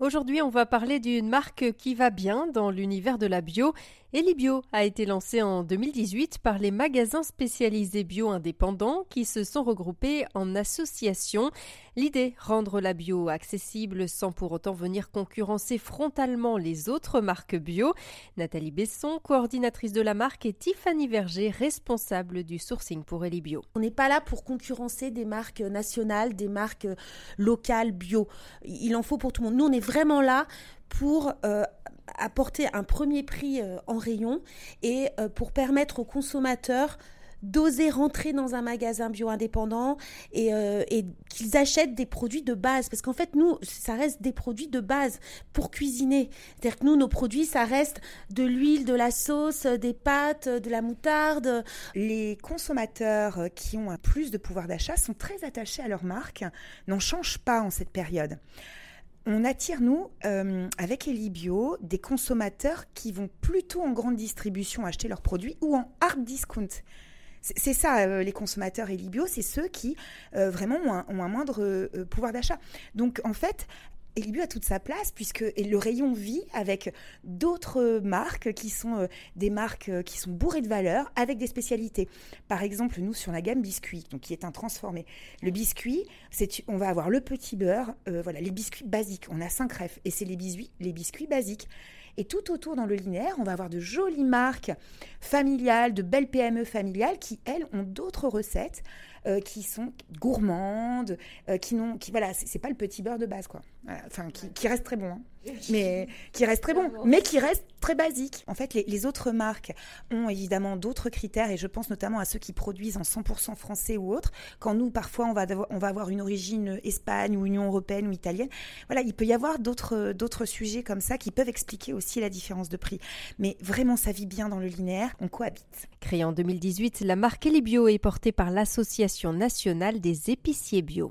Aujourd'hui, on va parler d'une marque qui va bien dans l'univers de la bio. Elibio a été lancé en 2018 par les magasins spécialisés bio indépendants qui se sont regroupés en associations. L'idée, rendre la bio accessible sans pour autant venir concurrencer frontalement les autres marques bio. Nathalie Besson, coordinatrice de la marque, et Tiffany Verger, responsable du sourcing pour Elibio. On n'est pas là pour concurrencer des marques nationales, des marques locales bio. Il en faut pour tout le monde. Vraiment là pour euh, apporter un premier prix euh, en rayon et euh, pour permettre aux consommateurs d'oser rentrer dans un magasin bio indépendant et, qu'ils achètent des produits de base. Parce qu'en fait, nous, ça reste des produits de base pour cuisiner. C'est-à-dire que nous, nos produits, ça reste de l'huile, de la sauce, des pâtes, de la moutarde. Les consommateurs qui ont un plus de pouvoir d'achat sont très attachés à leur marque, n'en changent pas en cette période on attire, nous, euh, avec Elibio, des consommateurs qui vont plutôt en grande distribution acheter leurs produits ou en hard discount. C'est ça, euh, les consommateurs Elibio, c'est ceux qui euh, vraiment ont un, moindre pouvoir d'achat. Donc, en fait, Elibio a toute sa place puisque le rayon vit avec d'autres marques qui sont euh, des marques euh, qui sont bourrées de valeur avec des spécialités. Par exemple, nous sur la gamme biscuit, qui est un transformé. Le biscuit, on va avoir le petit beurre, euh, voilà les biscuits basiques. On a cinq refs et c'est les biscuits, les biscuits basiques. Et tout autour dans le linéaire, on va avoir de jolies marques familiales, de belles PME familiales qui, elles, ont d'autres recettes euh, qui sont gourmandes, euh, qui n'ont, qui voilà, c'est pas le petit beurre de base quoi. Enfin, qui, reste très bon, hein. Mais qui reste très bon, mais qui reste très basique. En fait, les, autres marques ont évidemment d'autres critères et je pense notamment à ceux qui produisent en 100% français ou autre. Quand nous, parfois, on va, avoir une origine Espagne ou Union européenne ou italienne. Voilà, il peut y avoir d'autres, d'autres sujets comme ça qui peuvent expliquer aussi la différence de prix. Mais vraiment, ça vit bien dans le linéaire. On cohabite. Créée en 2018, la marque Elibio est portée par l'Association nationale des épiciers bio.